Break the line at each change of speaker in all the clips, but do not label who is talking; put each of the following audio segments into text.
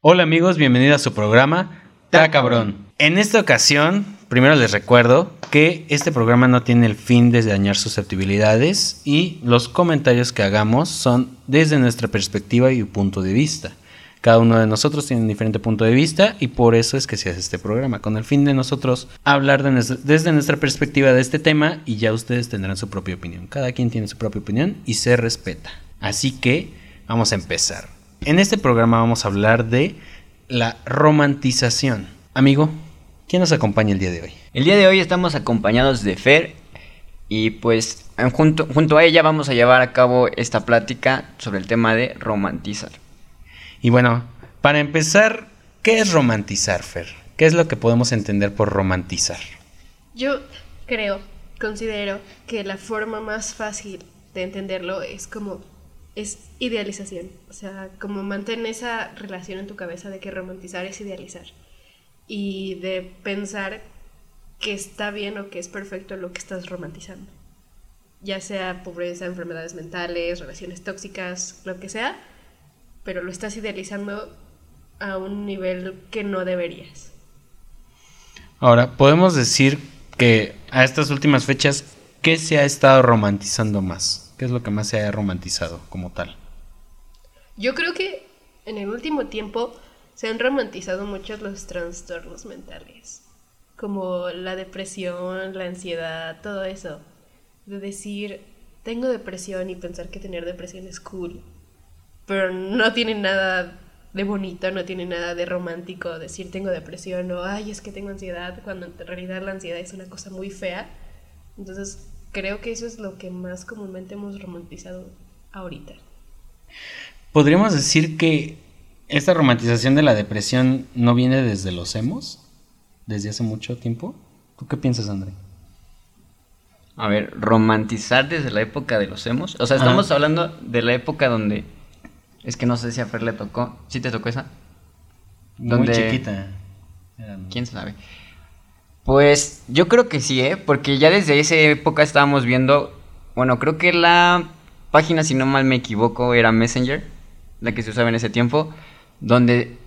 Hola amigos, bienvenidos a su programa Ta Cabrón. En esta ocasión, primero les recuerdo que este programa no tiene el fin de dañar susceptibilidades y los comentarios que hagamos son desde nuestra perspectiva y punto de vista. Cada uno de nosotros tiene un diferente punto de vista y por eso es que se hace este programa, con el fin de nosotros hablar desde nuestra perspectiva de este tema y ya ustedes tendrán su propia opinión. Cada quien tiene su propia opinión y se respeta. Así que vamos a empezar. En este programa vamos a hablar de la romantización. Amigo, ¿quién nos acompaña el día de hoy?
El día de hoy estamos acompañados de Fer y pues junto, junto a ella vamos a llevar a cabo esta plática sobre el tema de romantizar.
Y bueno, para empezar, ¿qué es romantizar, Fer? ¿Qué es lo que podemos entender por romantizar?
Yo creo, considero que la forma más fácil de entenderlo es como es idealización. O sea, como mantén esa relación en tu cabeza de que romantizar es idealizar. Y de pensar que está bien o que es perfecto lo que estás romantizando. Ya sea pobreza, enfermedades mentales, relaciones tóxicas, lo que sea, pero lo estás idealizando a un nivel que no deberías.
Ahora, podemos decir que a estas últimas fechas, ¿qué se ha estado romantizando más? ¿Qué es lo que más se ha romantizado como tal?
Yo creo que en el último tiempo se han romantizado mucho los trastornos mentales, como la depresión, la ansiedad, todo eso. De decir, tengo depresión y pensar que tener depresión es cool, pero no tiene nada de bonito, no tiene nada de romántico decir tengo depresión o ay, es que tengo ansiedad, cuando en realidad la ansiedad es una cosa muy fea. Entonces, creo que eso es lo que más comúnmente hemos romantizado ahorita.
¿Podríamos decir que esta romantización de la depresión no viene desde los hemos? ¿Desde hace mucho tiempo? ¿Tú qué piensas, André?
A ver, romantizar desde la época de los hemos. O sea, estamos hablando de la época donde. Es que no sé si a Fer le tocó. ¿Sí te tocó esa?
Muy chiquita.
¿Quién sabe? Pues yo creo que sí, ¿eh? Porque ya desde esa época estábamos viendo, bueno, creo que la página, si no mal me equivoco, era Messenger, la que se usaba en ese tiempo, donde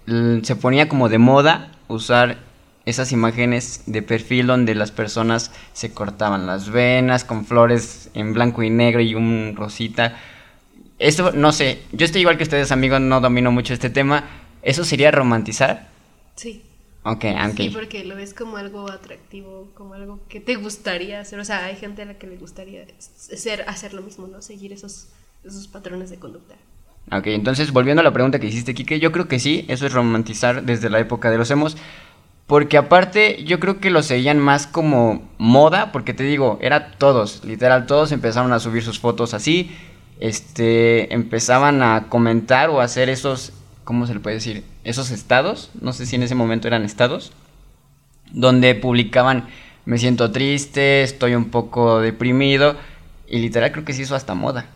se ponía como de moda usar esas imágenes de perfil donde las personas se cortaban las venas con flores en blanco y negro y un rosita. Esto, no sé, yo estoy igual que ustedes amigos, no domino mucho este tema. ¿Eso sería romantizar?
Sí.
Ok,
Sí, porque lo ves como algo atractivo, como algo que te gustaría hacer. O sea, hay gente a la que le gustaría ser, hacer lo mismo, ¿no? Seguir esos, esos patrones de conducta.
Ok, entonces volviendo a la pregunta que hiciste, Kike, yo creo que sí, eso es romantizar desde la época de los emos. Porque aparte, yo creo que lo seguían más como moda, porque te digo, era todos, literal, todos empezaron a subir sus fotos así, este, empezaban a comentar o a hacer esos ¿cómo se le puede decir? Esos estados, no sé si en ese momento eran estados, donde publicaban, me siento triste, estoy un poco deprimido, y literal creo que se hizo hasta moda.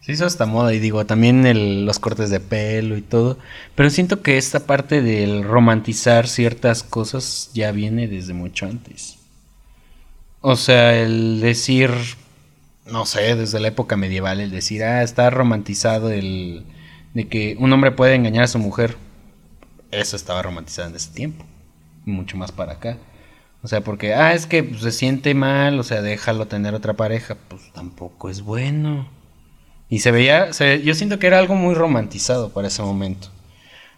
Se hizo hasta moda y digo, también los cortes de pelo y todo, pero siento que esta parte del romantizar ciertas cosas ya viene desde mucho antes. O sea, el decir, no sé, desde la época medieval, el decir, ah, está romantizado el de que un hombre puede engañar a su mujer, eso estaba romantizado en ese tiempo, mucho más para acá. O sea, porque, ah, es que pues, se siente mal, o sea, déjalo tener otra pareja, pues tampoco es bueno. Y se veía, yo siento que era algo muy romantizado para ese momento.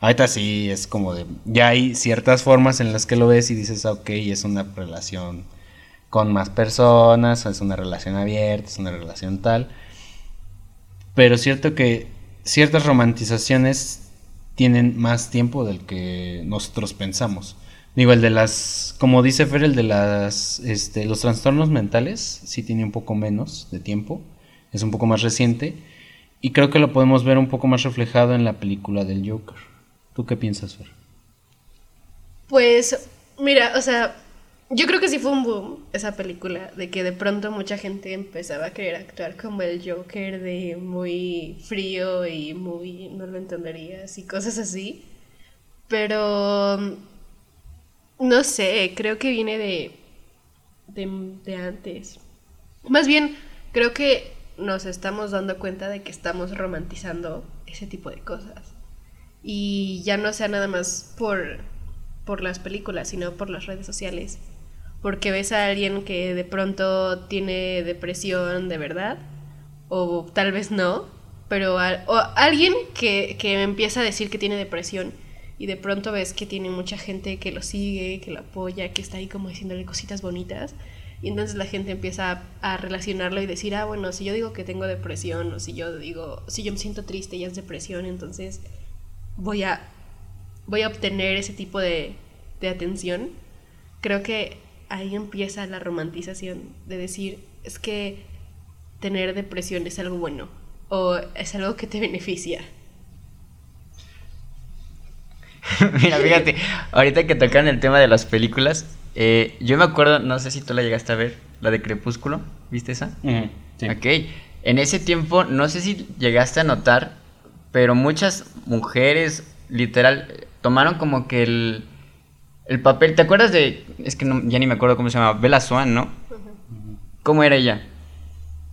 Ahorita sí es como de, ya hay ciertas formas en las que lo ves y dices, ah, ok, es una relación con más personas, es una relación abierta, es una relación tal. Pero es cierto que ciertas romantizaciones tienen más tiempo del que nosotros pensamos. Digo, el de las, como dice Fer, el de las, este, los trastornos mentales sí tiene un poco menos de tiempo, es un poco más reciente y creo que lo podemos ver un poco más reflejado en la película del Joker. ¿Tú qué piensas, Fer?
Pues, mira, o sea, yo creo que sí fue un boom esa película, de que de pronto mucha gente empezaba a querer actuar como el Joker de muy frío y muy no lo entenderías y cosas así. Pero no sé, creo que viene de, de, de antes. Más bien, creo que nos estamos dando cuenta de que estamos romantizando ese tipo de cosas. y ya no sea nada más por, por las películas, sino por las redes sociales. Porque ves a alguien que de pronto tiene depresión de verdad, o tal vez no, pero o alguien que, que empieza a decir que tiene depresión y de pronto ves que tiene mucha gente que lo sigue, que lo apoya, que está ahí como diciéndole cositas bonitas. Y entonces la gente empieza a, a, relacionarlo y decir, ah, bueno, si yo digo que tengo depresión, o si yo digo, si yo me siento triste y es depresión, entonces voy a, voy a obtener ese tipo de, de atención. Creo que ahí empieza la romantización de decir, es que tener depresión es algo bueno, o es algo que te beneficia.
Mira, fíjate, ahorita que tocan el tema de las películas, eh, yo me acuerdo, no sé si tú la llegaste a ver, la de Crepúsculo, ¿viste esa? sí. Ok, en ese tiempo, no sé si llegaste a notar, pero muchas mujeres, literal, tomaron como que el, el papel, ¿te acuerdas de, es que ya ni me acuerdo cómo se llama, Bella Swan, ¿no? ¿Cómo era ella?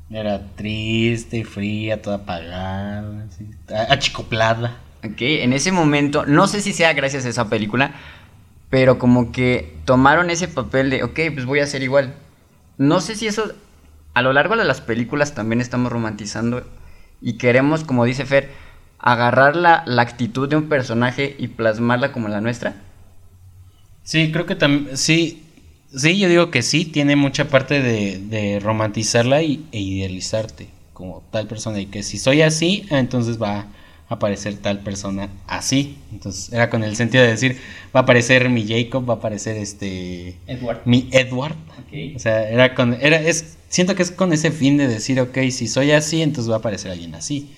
Era triste, fría, toda apagada, así, achicoplada.
Ok, en ese momento, no sé si sea gracias a esa película, pero como que tomaron ese papel de, ok, pues voy a ser igual. No sé si eso, a lo largo de las películas también estamos romantizando y queremos, como dice Fer, agarrar la, la actitud de un personaje y plasmarla como la nuestra.
Sí, creo que también, sí, sí, yo digo que sí, tiene mucha parte de, de romantizarla y, e idealizarte como tal persona y que si soy así, entonces va aparecer tal persona así. Entonces era con el sentido de decir, va a aparecer mi Jacob, va a aparecer este...
Edward.
Mi Edward. O sea, era con... Era, es, siento que es con ese fin de decir, ok, si soy así, entonces va a aparecer alguien así.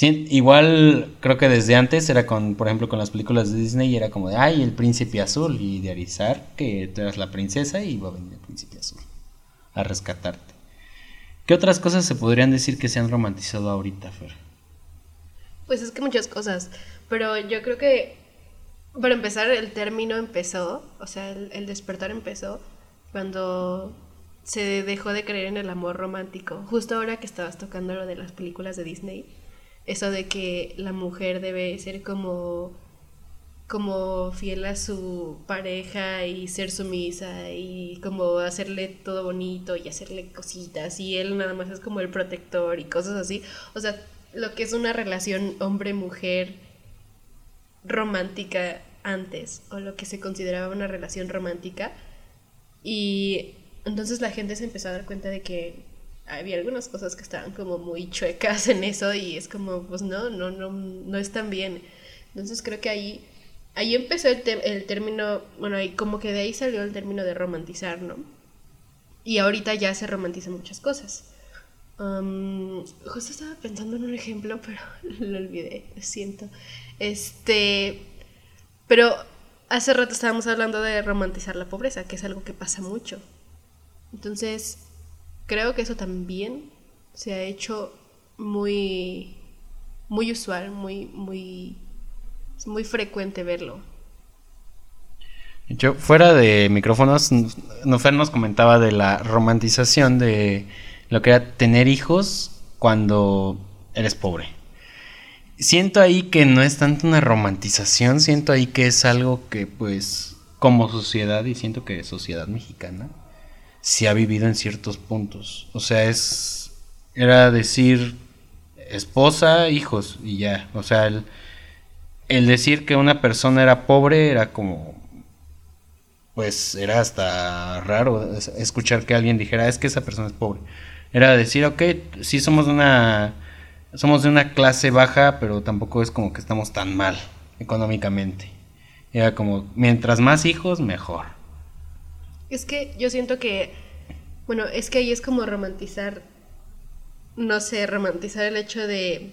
Igual creo que desde antes era con, por ejemplo, con las películas de Disney era como de, ay, el príncipe azul y idealizar que tú eras la princesa y va a venir el príncipe azul a rescatarte. ¿Qué otras cosas se podrían decir que se han romantizado ahorita, Fer?
Pues es que muchas cosas, pero yo creo que para empezar el término empezó, o sea, el, despertar empezó cuando se dejó de creer en el amor romántico. Justo ahora que estabas tocando lo de las películas de Disney, eso de que la mujer debe ser como como fiel a su pareja y ser sumisa y como hacerle todo bonito y hacerle cositas y él nada más es como el protector y cosas así. O sea, lo que es una relación hombre-mujer romántica antes, o lo que se consideraba una relación romántica. Y entonces la gente se empezó a dar cuenta de que había algunas cosas que estaban como muy chuecas en eso y es como, pues no, no, no, no están bien. Entonces creo que ahí, ahí empezó el, el término, bueno, ahí como que de ahí salió el término de romantizar, ¿no? Y ahorita ya se romantizan muchas cosas justo estaba pensando en un ejemplo, pero lo olvidé, lo siento. Este, pero hace rato estábamos hablando de romantizar la pobreza, que es algo que pasa mucho. Entonces, creo que eso también se ha hecho muy, muy usual, muy, muy, muy frecuente verlo.
Yo, fuera de micrófonos, Nofer nos comentaba de la romantización de lo que era tener hijos cuando eres pobre. Siento ahí que no es tanto una romantización, siento ahí que es algo que pues como sociedad y siento que sociedad mexicana se ha vivido en ciertos puntos. O sea, es era decir esposa, hijos y ya. O sea, el, el decir que una persona era pobre era como pues era hasta raro escuchar que alguien dijera es que esa persona es pobre. Era decir, ok, sí somos una, somos de una clase baja, pero tampoco es como que estamos tan mal económicamente. Era como, mientras más hijos, mejor.
Es que yo siento que, bueno, es que ahí es como romantizar, no sé, romantizar el hecho de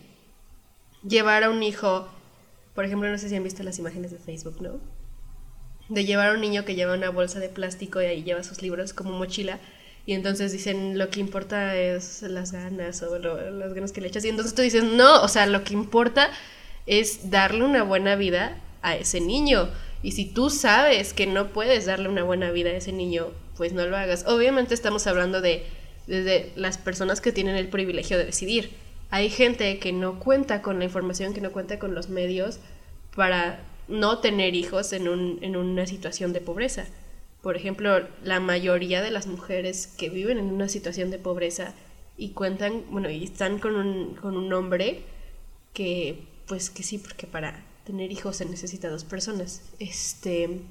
llevar a un hijo, por ejemplo, no sé si han visto las imágenes de Facebook, ¿no? De llevar a un niño que lleva una bolsa de plástico y ahí lleva sus libros como mochila y entonces dicen lo que importa es las ganas o las ganas que le echas y entonces tú dices no, o sea, lo que importa es darle una buena vida a ese niño y si tú sabes que no puedes darle una buena vida a ese niño, pues no lo hagas. Obviamente estamos hablando de desde las personas que tienen el privilegio de decidir. Hay gente que no cuenta con la información, que no cuenta con los medios para no tener hijos en, un, en una situación de pobreza. Por ejemplo, la mayoría de las mujeres que viven en una situación de pobreza y cuentan, bueno, y están con un, con un hombre que, pues que sí, porque para tener hijos se necesita dos personas. Este,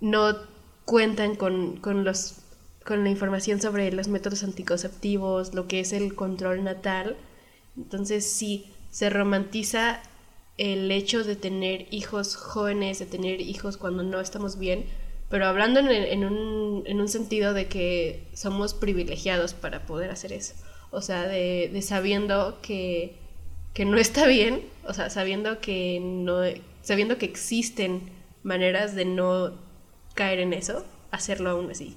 no cuentan con, con, los, con la información sobre los métodos anticonceptivos, lo que es el control natal. Entonces sí, se romantiza el hecho de tener hijos jóvenes, de tener hijos cuando no estamos bien, pero hablando en, un, en un, sentido de que somos privilegiados para poder hacer eso. O sea, de, de sabiendo que, que, no está bien, o sea, sabiendo que, no, sabiendo que existen maneras de no caer en eso, hacerlo aún así.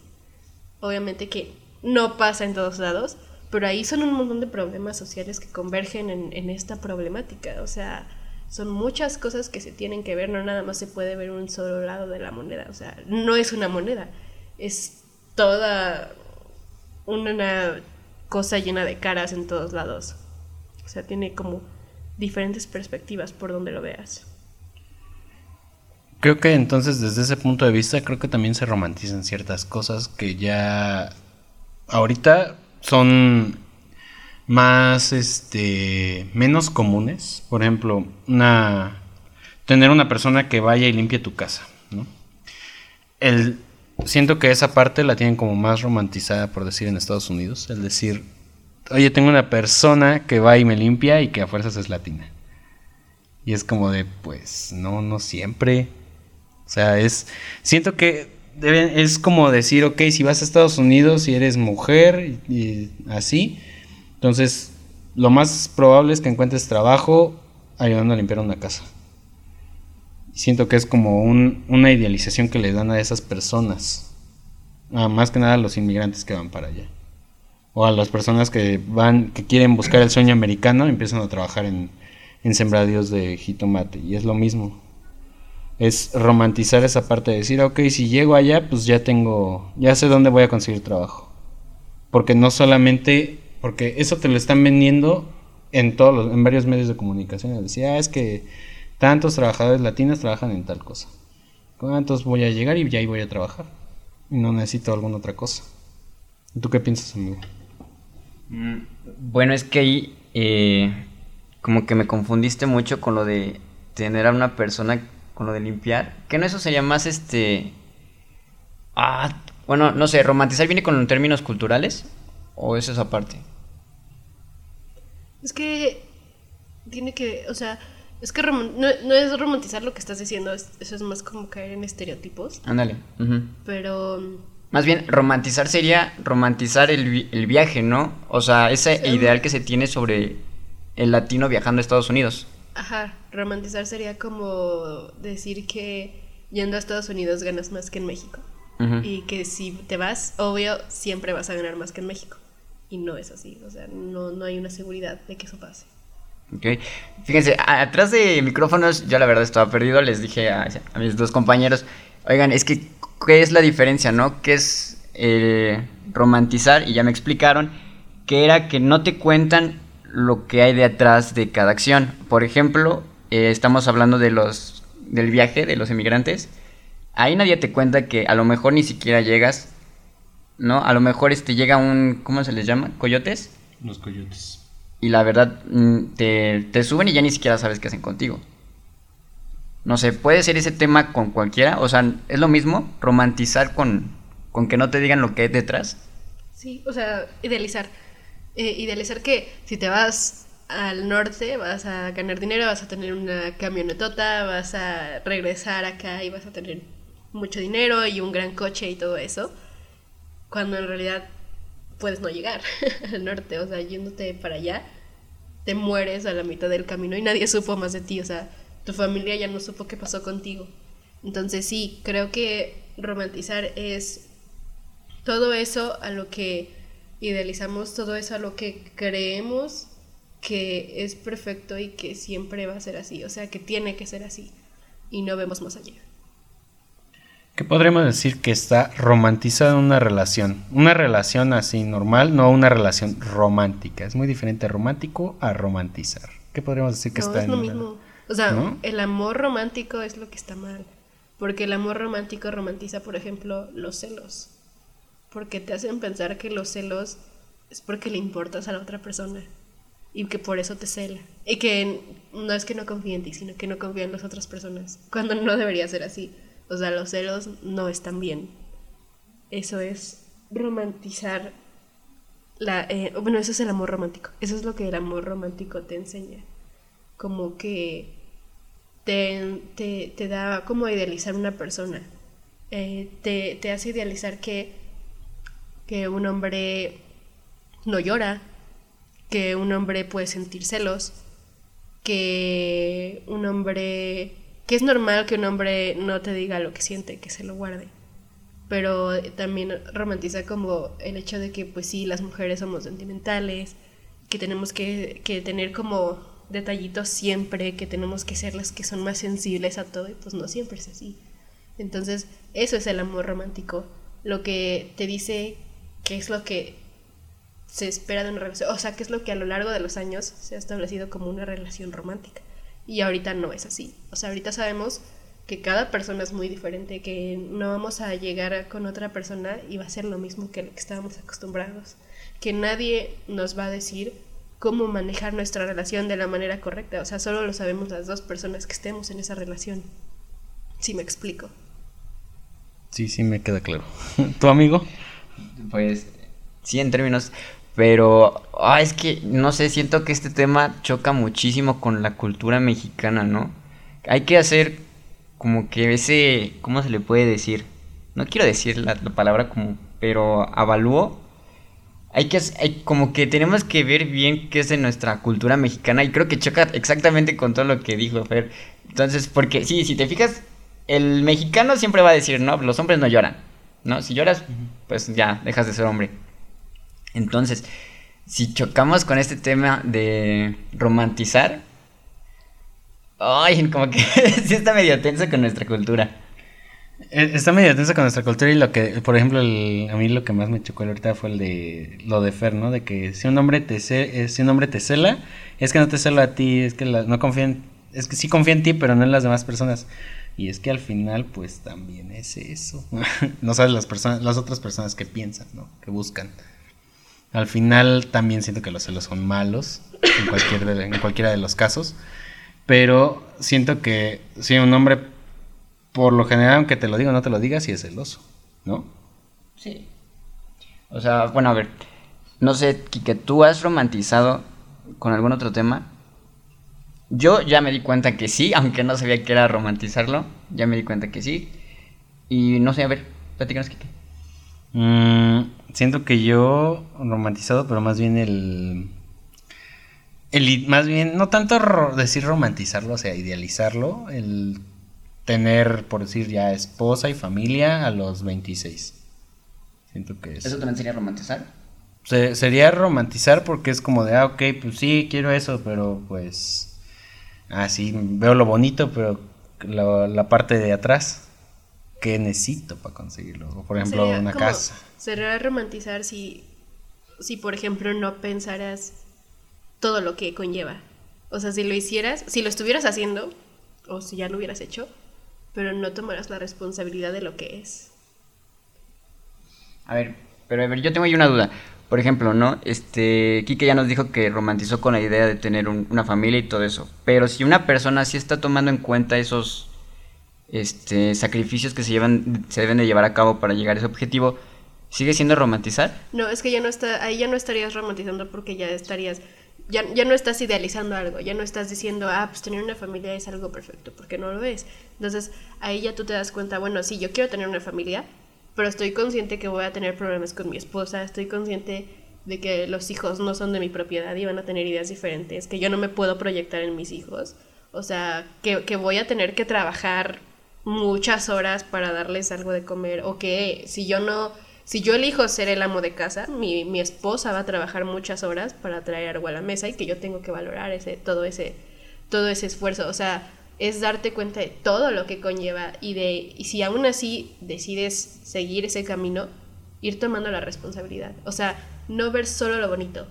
Obviamente que no pasa en todos lados, pero ahí son un montón de problemas sociales que convergen en, en esta problemática. O sea, son muchas cosas que se tienen que ver, no nada más se puede ver un solo lado de la moneda, o sea, no es una moneda, es toda una cosa llena de caras en todos lados. O sea, tiene como diferentes perspectivas por donde lo veas.
Creo que entonces desde ese punto de vista creo que también se romantizan ciertas cosas que ya ahorita son más este menos comunes por ejemplo una tener una persona que vaya y limpie tu casa ¿no? el siento que esa parte la tienen como más romantizada por decir en Estados Unidos el decir oye tengo una persona que va y me limpia y que a fuerzas es latina y es como de pues no no siempre o sea es siento que es como decir ok si vas a Estados Unidos y eres mujer y así entonces, lo más probable es que encuentres trabajo ayudando a limpiar una casa. Siento que es como una idealización que le dan a esas personas. más que nada a los inmigrantes que van para allá. O a las personas que van, que quieren buscar el sueño americano, empiezan a trabajar en, en sembradíos de jitomate. Y es lo mismo. Es romantizar esa parte de decir, ok, si llego allá, pues ya tengo, ya sé dónde voy a conseguir trabajo. Porque no solamente porque eso te lo están vendiendo en todos los, en varios medios de comunicación. Decía, ah, es que tantos trabajadores latinos trabajan en tal cosa. ¿Cuántos voy a llegar y ya ahí voy a trabajar? Y no necesito alguna otra cosa. ¿Tú qué piensas, amigo?
Bueno, es que ahí eh, como que me confundiste mucho con lo de tener a una persona con lo de limpiar. Que no eso sería más este... Ah, bueno, no sé, romantizar viene con términos culturales o es esa parte.
Es que tiene que, o sea, es que no, es romantizar lo que estás diciendo, eso es más como caer en estereotipos.
Ándale.
Pero...
Más bien, romantizar sería romantizar el, el viaje, ¿no? O sea, ese ideal que se tiene sobre el latino viajando a Estados Unidos.
Ajá, romantizar sería como decir que yendo a Estados Unidos ganas más que en México. Y que si te vas, obvio, siempre vas a ganar más que en México y no es así, o sea, no, no hay una seguridad de que eso pase.
Ok, fíjense, atrás de micrófonos yo la verdad estaba perdido, les dije a, mis dos compañeros, oigan, es que, ¿qué es la diferencia, no? ¿Qué es eh, romantizar? Y ya me explicaron que era que no te cuentan lo que hay detrás de cada acción. Por ejemplo, eh, estamos hablando de los del viaje de los emigrantes. Ahí nadie te cuenta que a lo mejor ni siquiera llegas ¿no? A lo mejor este llega un, ¿cómo se les llama? ¿Coyotes?
Los coyotes.
Y la verdad, mm, te, te suben y ya ni siquiera sabes qué hacen contigo. No sé, puede ser ese tema con cualquiera. O sea, es lo mismo romantizar con, con que no te digan lo que hay detrás.
Sí, o sea, idealizar. Eh, idealizar que si te vas al norte vas a ganar dinero, vas a tener una camionetota, vas a regresar acá y vas a tener mucho dinero y un gran coche y todo eso cuando en realidad puedes no llegar al norte, o sea, yéndote para allá, te mueres a la mitad del camino y nadie supo más de ti, o sea, tu familia ya no supo qué pasó contigo. Entonces sí, creo que romantizar es todo eso a lo que idealizamos, todo eso a lo que creemos que es perfecto y que siempre va a ser así, o sea, que tiene que ser así y no vemos más allá.
¿Qué podríamos decir que está romantizada una relación? Una relación así normal, no una relación romántica. Es muy diferente romántico a romantizar. ¿Qué podríamos decir que está
es lo mismo. O sea,
¿No?
el amor romántico es lo que está mal. Porque el amor romántico romantiza, por ejemplo, los celos. Porque te hacen pensar que los celos es porque le importas a la otra persona. Y que por eso te cela. Y que no es que no confíe en ti, sino que no confía en las otras personas. Cuando no debería ser así. O sea, los celos no están bien. Eso es romantizar la... eh, bueno, eso es el amor romántico. Eso es lo que el amor romántico te enseña. Como que te, te, te da como idealizar una persona. Eh, te, te hace idealizar que, que un hombre no llora, que un hombre puede sentir celos, que un hombre... que es normal que un hombre no te diga lo que siente, que se lo guarde. Pero también romantiza como el hecho de que pues sí, las mujeres somos sentimentales, que tenemos que, que tener como detallitos siempre, que tenemos que ser las que son más sensibles a todo y pues no siempre es así. Entonces, eso es el amor romántico, lo que te dice qué es lo que se espera de una relación, o sea, qué es lo que a lo largo de los años se ha establecido como una relación romántica. Y ahorita no es así. O sea, ahorita sabemos que cada persona es muy diferente, que no vamos a llegar con otra persona y va a ser lo mismo que lo que estábamos acostumbrados, que nadie nos va a decir cómo manejar nuestra relación de la manera correcta, o sea, solo lo sabemos las dos personas que estemos en esa relación. Si me explico.
Sí, sí, me queda claro. ¿Tu amigo?
Pues sí, en términos, pero ah, es que no sé, siento que este tema choca muchísimo con la cultura mexicana, ¿no? Hay que hacer como que ese, ¿cómo se le puede decir? No quiero decir la, la palabra como, pero avalúo. Hay que, hay, como que tenemos que ver bien qué es de nuestra cultura mexicana y creo que choca exactamente con todo lo que dijo Fer. Entonces, porque sí, si te fijas, el mexicano siempre va a decir, no, los hombres no lloran, ¿no? Si lloras, pues ya, dejas de ser hombre. Entonces, si chocamos con este tema de romantizar, ay, como que sí está medio tenso con nuestra cultura.
Eh, Está medio tensa con nuestra cultura y lo que, por ejemplo, el- a mí lo que más me chocó ahorita fue el de lo de Fer, ¿no? De que si un hombre te eh, si un hombre te cela, es que no te cela a ti, es que la- no confía en, es que sí confía en ti, pero no en las demás personas. Y es que al final, pues también es eso. no sabes las personas, las otras personas que piensan, ¿no? Que buscan. Al final también siento que los celos son malos en, cualquier de- en cualquiera de los casos. Pero siento que si un hombre, por lo general, aunque te lo diga o no te lo diga, sí es celoso, ¿no?
Sí. O sea, bueno, a ver, no sé, que tú has romantizado con algún otro tema. Yo ya me di cuenta que sí, aunque no sabía que era romantizarlo, ya me di cuenta que sí. Y no sé, a ver, platícanos, Kike.
Mm, siento que yo romantizado, pero más bien el... el más bien, no tanto ro- decir romantizarlo, o sea, idealizarlo, el tener, por decir ya, esposa y familia a los 26. Siento que es...
¿Eso te lo enseña a romantizar?
Se- sería romantizar porque es como de, ah, ok, pues sí, quiero eso, pero pues... Ah, sí, veo lo bonito, pero la, la parte de atrás, ¿qué necesito para conseguirlo? O, por ejemplo,
Sería
una casa.
Sería romantizar si, si, por ejemplo, no pensaras todo lo que conlleva. O sea, si lo hicieras, si lo estuvieras haciendo, o si ya lo hubieras hecho, pero no tomaras la responsabilidad de lo que es.
A ver, pero a ver, yo tengo ahí una duda. Por ejemplo, ¿no? Este, Kike ya nos dijo que romantizó con la idea de tener un- una familia y todo eso. Pero si una persona sí está tomando en cuenta esos este, sacrificios que se, llevan, se deben de llevar a cabo para llegar a ese objetivo, ¿sigue siendo romantizar?
No, es que ya no está, ahí ya no estarías romantizando porque ya estarías, ya, ya no estás idealizando algo, ya no estás diciendo, ah, pues tener una familia es algo perfecto, porque no lo es. Entonces, ahí ya tú te das cuenta, bueno, sí, yo quiero tener una familia, pero estoy consciente que voy a tener problemas con mi esposa, estoy consciente de que los hijos no son de mi propiedad y van a tener ideas diferentes, que yo no me puedo proyectar en mis hijos, o sea, que, que voy a tener que trabajar muchas horas para darles algo de comer, o que si yo no, si yo elijo ser el amo de casa, mi, mi esposa va a trabajar muchas horas para traer algo a la mesa y que yo tengo que valorar ese, todo ese, todo ese esfuerzo, o sea, es darte cuenta de todo lo que conlleva y de y si aún así decides seguir ese camino, ir tomando la responsabilidad. O sea, no ver solo lo bonito,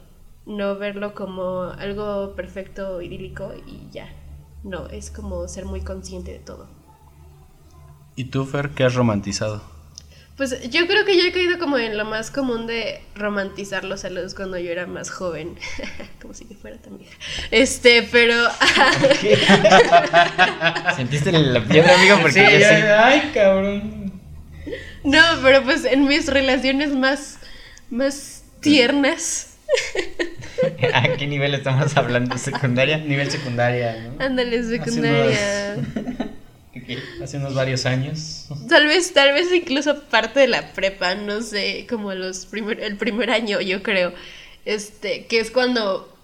no verlo como algo perfecto, idílico y ya. No, es como ser muy consciente de todo.
¿Y tú, Fer, qué has romantizado?
Pues yo creo que yo he caído como en lo más común de romantizar los saludos cuando yo era más joven. como si yo fuera tan vieja. Este, pero.
¿Sentiste la piedra, amigo? Porque yo sí.
Ay, cabrón.
no, pero pues en mis relaciones más. más tiernas.
¿A qué nivel estamos hablando? ¿Secundaria?
Nivel secundaria, ¿no?
Ándale, secundaria.
Hace unos varios años.
Tal vez, tal vez incluso parte de la prepa, no sé, como los primer, el primer año, yo creo. Este, que es cuando,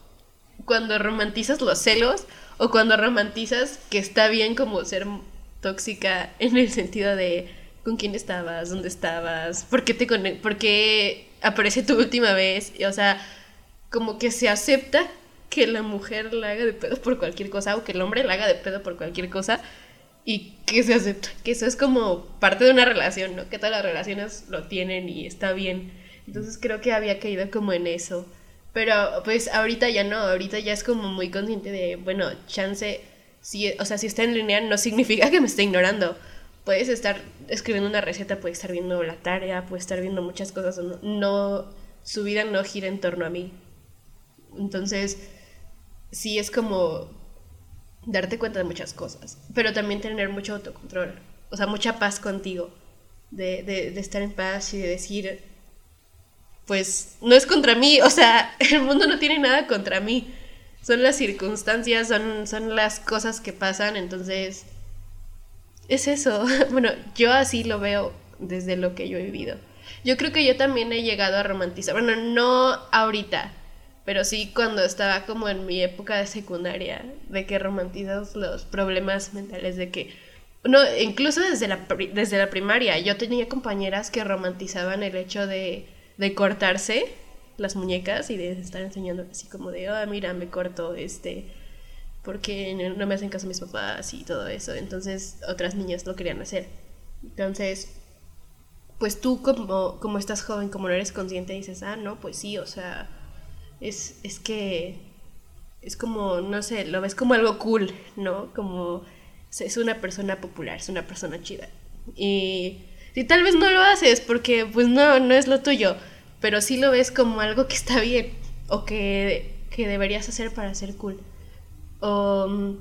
cuando romantizas los celos o cuando romantizas que está bien como ser tóxica en el sentido de con quién estabas, dónde estabas, por qué te por qué aparece tu última vez, o sea, como que se acepta que la mujer la haga de pedo por cualquier cosa o que el hombre la haga de pedo por cualquier cosa y que se acepta, que eso es como parte de una relación, ¿no? Que todas las relaciones lo tienen y está bien. Entonces creo que había caído como en eso. Pero pues ahorita ya no, ahorita ya es como muy consciente de, bueno, chance, si, o sea, si está en línea no significa que me esté ignorando. Puedes estar escribiendo una receta, puedes estar viendo la tarea, puedes estar viendo muchas cosas. No, no su vida no gira en torno a mí. Entonces, sí es como darte cuenta de muchas cosas, pero también tener mucho autocontrol, o sea, mucha paz contigo, de, de, estar en paz y de decir, pues no es contra mí, o sea, el mundo no tiene nada contra mí, son las circunstancias, son, son las cosas que pasan, entonces es eso, bueno, yo así lo veo desde lo que yo he vivido. Yo creo que yo también he llegado a romantizar, bueno, no ahorita, pero sí cuando estaba como en mi época de secundaria, de que romantizas los problemas mentales, de que, no, incluso desde la, desde la primaria, yo tenía compañeras que romantizaban el hecho de, de cortarse las muñecas y de estar enseñando así como de, oh, mira, me corto, este, porque no me hacen caso mis papás y todo eso. Entonces otras niñas lo querían hacer. Entonces, pues tú como, como estás joven, como no eres consciente, dices, ah, no, pues sí, o sea es, es que es como, no sé, lo ves como algo cool, ¿no? Como es una persona popular, es una persona chida. Y si tal vez no lo haces porque pues no, no es lo tuyo, pero sí lo ves como algo que está bien o que, que deberías hacer para ser cool. O,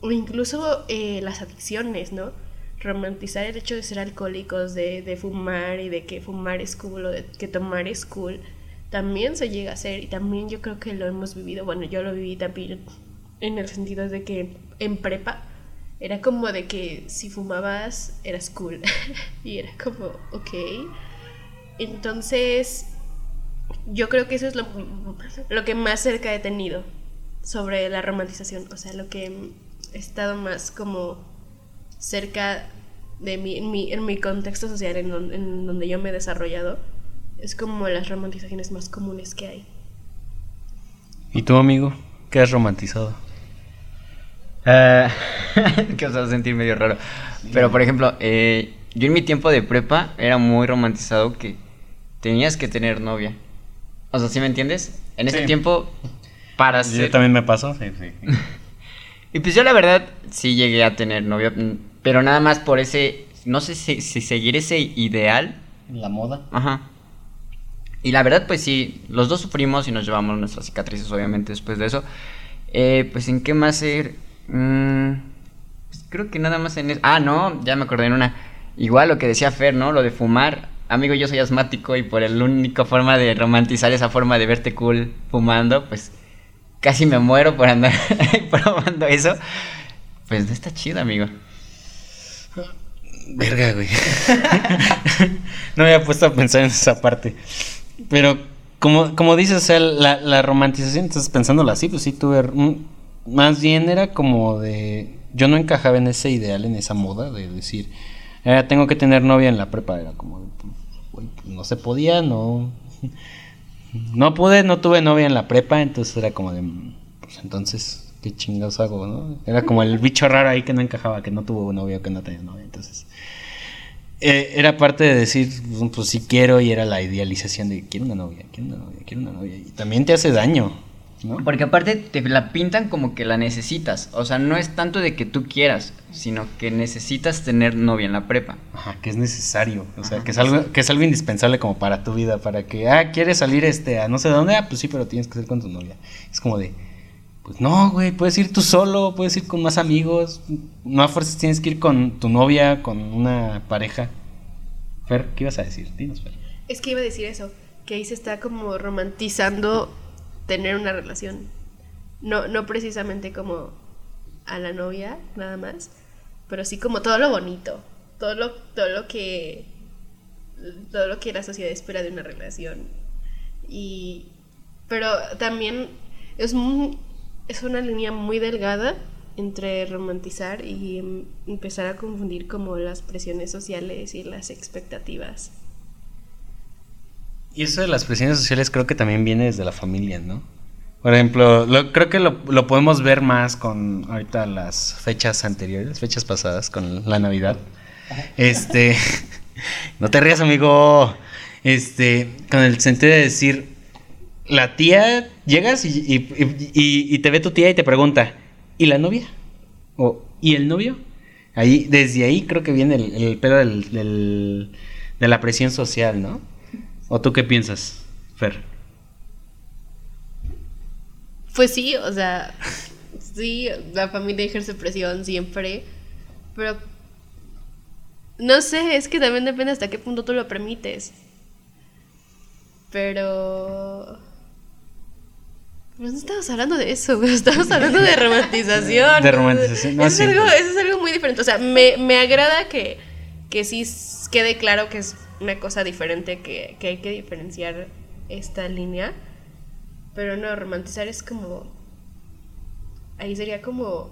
o incluso eh, las adicciones, ¿no? Romantizar el hecho de ser alcohólicos, de, de fumar y de que fumar es cool o de que tomar es cool también se llega a hacer y también yo creo que lo hemos vivido, bueno, yo lo viví también en el sentido de que en prepa era como de que si fumabas eras cool y era como, ok. Entonces, yo creo que eso es lo, lo que más cerca he tenido sobre la romantización, o sea, lo que he estado más como cerca de mi, en, mi, en mi contexto social en donde yo me he desarrollado es como las romantizaciones más comunes que hay.
¿Y tú, amigo? ¿Qué has romantizado?
Uh, que os vas a sentir medio raro. Pero, por ejemplo, eh, yo en mi tiempo de prepa era muy romantizado que tenías que tener novia. O sea, ¿sí me entiendes? En ese tiempo, para ser...
Yo también me pasó, sí, sí.
y pues yo la verdad sí llegué a tener novia, pero nada más por ese... No sé si, si seguir ese ideal.
La moda.
Ajá. Y la verdad, pues sí, los dos sufrimos y nos llevamos nuestras cicatrices, obviamente, después de eso. Eh, pues en qué más ir. Mm, pues creo que nada más en eso. Ah, no, ya me acordé en una. Igual lo que decía Fer, ¿no? Lo de fumar. Amigo, yo soy asmático y por la única forma de romantizar esa forma de verte cool fumando, pues casi me muero por andar probando eso. Pues no está chido, amigo.
Verga, güey. no me había puesto a pensar en esa parte. Pero como, como dices, o sea, la, la romantización, entonces pensándolo así, pues sí tuve... Más bien era como de... Yo no encajaba en ese ideal, en esa moda de decir, eh, tengo que tener novia en la prepa. Era como, pues, no se podía, no... No pude, no tuve novia en la prepa, entonces era como de... Pues entonces, ¿qué chingados hago, no? Era como el bicho raro ahí que no encajaba, que no tuvo novia, que no tenía novia, entonces... Eh, era parte de decir, pues sí quiero, y era la idealización de quiero una novia, quiero una novia, quiero una novia. Y también te hace daño. ¿no?
Porque aparte te la pintan como que la necesitas. O sea, no es tanto de que tú quieras, sino que necesitas tener novia en la prepa.
Ajá, que es necesario, o sea,
Ajá,
que es algo que es algo indispensable como para tu vida, para que ah, quieres salir este a no sé dónde, ah, pues sí, pero tienes que ser con tu novia. Es como de pues no, güey, puedes ir tú solo, puedes ir con más amigos, no a fuerzas tienes que ir con tu novia, con una pareja. Fer, ¿qué ibas a decir? Dinos, Fer.
Es que iba a decir eso, que ahí se está como romantizando tener una relación. No, no precisamente como a la novia, nada más, pero sí como todo lo bonito, todo lo, todo lo que todo lo que la sociedad espera de una relación. Y pero también es muy- es una línea muy delgada entre romantizar y em, empezar a confundir como las presiones sociales y las expectativas.
Y eso de las presiones sociales creo que también viene desde la familia, ¿no? Por ejemplo, lo- creo que lo, lo podemos ver más con ahorita las fechas anteriores, fechas pasadas, con la Navidad. Este, no te rías, amigo. Este, con el sentido de decir, la tía, llegas y, te ve tu tía y te pregunta, ¿y la novia? O, ¿y el novio? Ahí, desde ahí creo que viene el, pedo del- de la presión social, ¿no? ¿O tú qué piensas, Fer?
Pues sí, o sea, sí, la familia ejerce presión siempre, pero no sé, es que también depende hasta qué punto tú lo permites. Pero... Pues no estamos hablando de eso, estamos hablando de romantización.
De romantización, no,
eso, es algo, eso es algo muy diferente. O sea, me, me agrada que, que sí quede claro que es una cosa diferente, que, que hay que diferenciar esta línea. Pero no, romantizar es como. Ahí sería como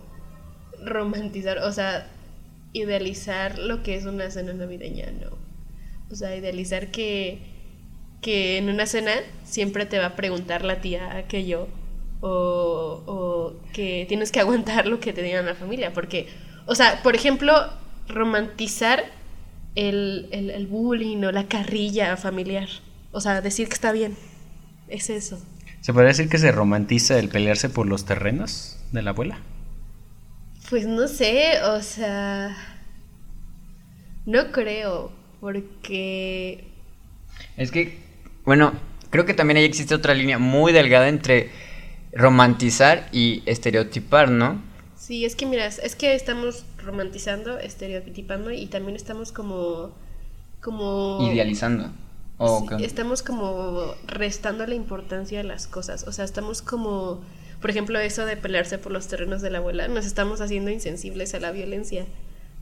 romantizar, o sea, idealizar lo que es una cena navideña, ¿no? O sea, idealizar que, que en una cena siempre te va a preguntar la tía aquello, o, o que tienes que aguantar lo que te digan la familia, porque, o sea, por ejemplo, romantizar el, el, el bullying o la carrilla familiar, o sea, decir que está bien, es eso.
¿Se podría decir que se romantiza el pelearse por los terrenos de la abuela?
Pues no sé, o sea, no creo, porque
Es que, bueno, creo que también ahí existe otra línea muy delgada entre romantizar y estereotipar, ¿no?
sí, es que miras, es que estamos romantizando, estereotipando y también estamos como, como
Idealizando.
Sí, estamos como restando la importancia a las cosas. O sea, estamos como, por ejemplo, eso de pelearse por los terrenos de la abuela, nos estamos haciendo insensibles a la violencia.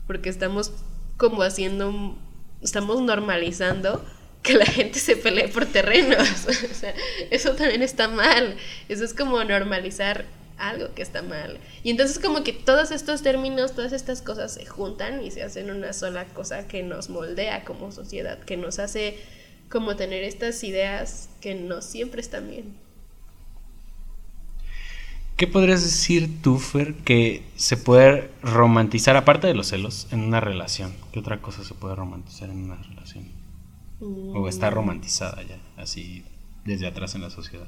Porque estamos como haciendo, estamos normalizando que la gente se pelee por terrenos. O sea, eso también está mal. Eso es como normalizar algo que está mal. Y entonces como que todos estos términos, todas estas cosas se juntan y se hacen una sola cosa que nos moldea como sociedad, que nos hace como tener estas ideas que no siempre están bien.
¿Qué podrías decir tú, Fer, que se puede romantizar, aparte de los celos, en una relación? ¿Qué otra cosa se puede romantizar en una relación? ¿O está romantizada ya, así, desde atrás en la sociedad?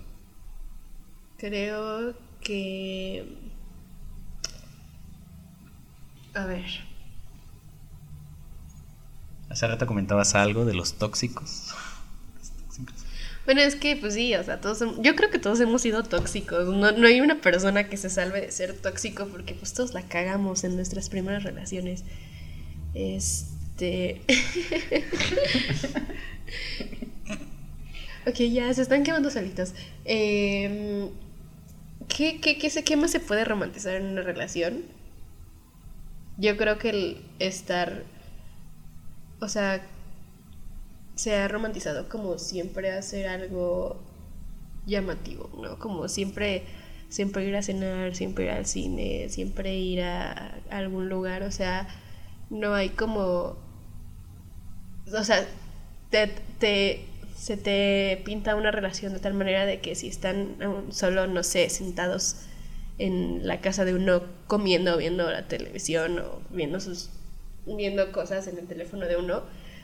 Creo que... A ver.
Hace rato comentabas algo de los tóxicos.
Bueno, es que pues sí, o sea, todos yo creo que todos hemos sido tóxicos. No, no hay una persona que se salve de ser tóxico porque pues todos la cagamos en nuestras primeras relaciones. Este... ok, ya se están quemando solitos. Em, ¿qué, qué, qué, se- ¿Qué más se puede romantizar en una relación? Yo creo que el estar... O sea, se ha romantizado como siempre hacer algo llamativo, ¿no? Como siempre, siempre ir a cenar, siempre ir al cine, siempre ir a algún lugar, o sea, no hay como, o sea, te, te- se te pinta una relación de tal manera de que si están solo, no sé, sentados en la casa de uno comiendo, viendo la televisión o viendo sus viendo cosas en el teléfono de uno,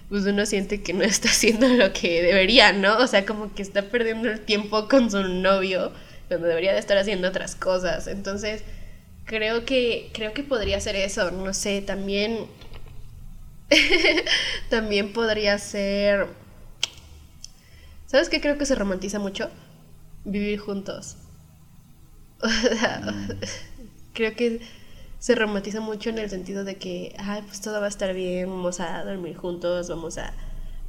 pues uno siente que no está haciendo lo que debería, ¿no? O sea, como que está perdiendo el tiempo con su novio cuando debería de estar haciendo otras cosas. Entonces, creo que, creo que podría ser eso, no sé, también, también podría ser, ¿sabes qué creo que se romantiza mucho? Vivir juntos. creo que se romantiza mucho en el sentido de que, ay, pues todo va a estar bien, vamos a dormir juntos, vamos a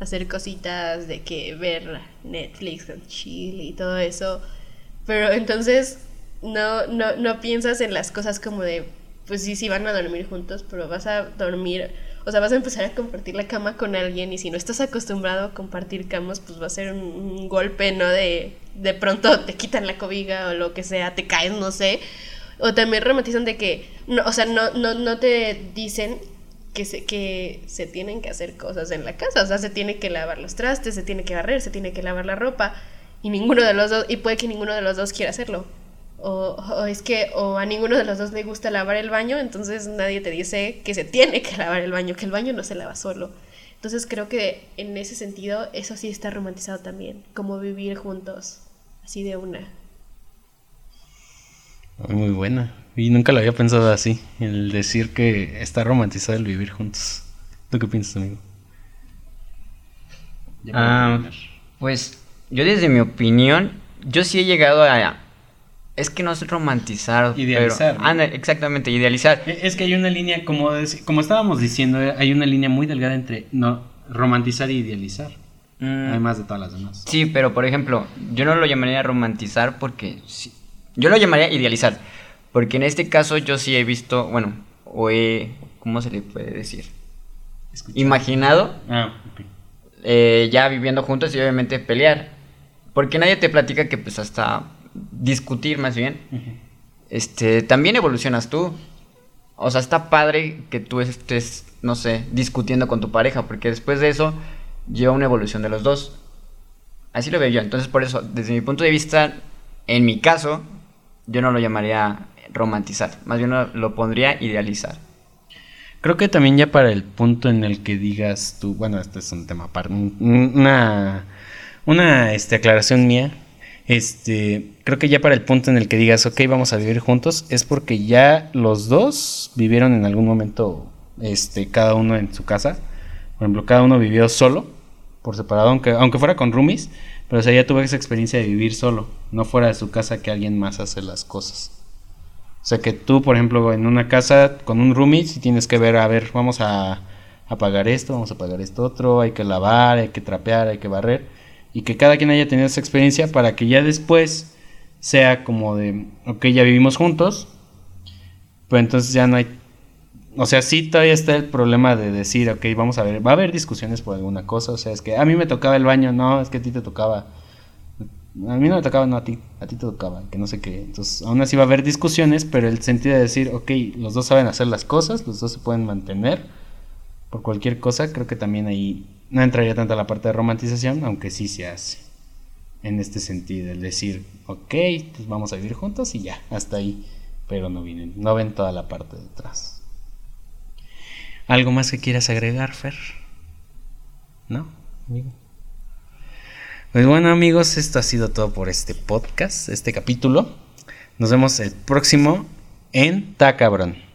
hacer cositas de que ver Netflix con chill y todo eso. Pero entonces no, no, no piensas en las cosas como de, pues sí, sí van a dormir juntos, pero vas a dormir, o sea, vas a empezar a compartir la cama con alguien y si no estás acostumbrado a compartir camas, pues va a ser un, golpe, ¿no? De, de pronto te quitan la cobija o lo que sea, te caes, no sé. O también rematizan de que, no, o sea, no, no, no te dicen que se, que se tienen que hacer cosas en la casa, o sea, se tiene que lavar los trastes, se tiene que barrer, se tiene que lavar la ropa y ninguno de los dos, y puede que ninguno de los dos quiera hacerlo. O, es que o a ninguno de los dos le gusta lavar el baño, entonces nadie te dice que se tiene que lavar el baño, que el baño no se lava solo. Entonces creo que en ese sentido eso sí está romantizado también, como vivir juntos, así de una.
Muy buena. Y nunca lo había pensado así, el decir que está romantizado el vivir juntos. ¿Tú qué piensas, amigo?
Ah, pues yo desde mi opinión, yo sí he llegado a es que no es romantizar.
Idealizar.
exactamente, idealizar.
E, es que hay una línea, como, como estábamos diciendo, eh, hay una línea muy delgada entre no romantizar e idealizar. Mm. Además de todas las demás.
Sí, pero por ejemplo, yo no lo llamaría romantizar porque... yo lo llamaría idealizar. Porque en este caso yo sí he visto, bueno, o he... ¿Cómo se le puede decir? Imaginado. Ah, eh, ya viviendo juntos y obviamente pelear. Porque nadie te platica que pues hasta discutir más bien, este, también evolucionas tú. O sea, está padre que tú estés, no sé, discutiendo con tu pareja, porque después de eso lleva una evolución de los dos. Así lo veo yo. Entonces, por eso, desde mi punto de vista, en mi caso, yo no lo llamaría romantizar, más bien lo, pondría idealizar.
Creo que también ya para el punto en el que digas tú, bueno, este es un tema aparte, una, una este, aclaración mía, este, creo que ya para el punto en el que digas, ok, vamos a vivir juntos, es porque ya los dos vivieron en algún momento, este, cada uno en su casa. Por ejemplo, cada uno vivió solo, por separado, aunque, aunque fuera con roomies, pero o sea, ya tuve esa experiencia de vivir solo, no fuera de su casa que alguien más hace las cosas. O sea, que tú, por ejemplo, en una casa con un roomie, si tienes que ver, a ver, vamos a, a pagar esto, vamos a pagar esto otro, hay que lavar, hay que trapear, hay que barrer y que cada quien haya tenido esa experiencia para que ya después sea como de, ok, ya vivimos juntos, pero entonces ya no hay, o sea, sí todavía está el problema de decir, ok, vamos a ver, va a haber discusiones por alguna cosa, o sea, es que a mí me tocaba el baño, no, es que a ti te tocaba, a mí no me tocaba, no, a ti, a ti te tocaba, que no sé qué, entonces aún así va a haber discusiones, pero el sentido de decir, ok, los dos saben hacer las cosas, los dos se pueden mantener por cualquier cosa, creo que también ahí no entraría tanto la parte de romantización, aunque sí se hace en este sentido, el decir, ok, pues vamos a vivir juntos y ya, hasta ahí, pero no vienen, no ven toda la parte de atrás. ¿Algo más que quieras agregar, Fer? ¿No? Pues bueno amigos, esto ha sido todo por este podcast, este capítulo. Nos vemos el próximo en Ta Cabrón.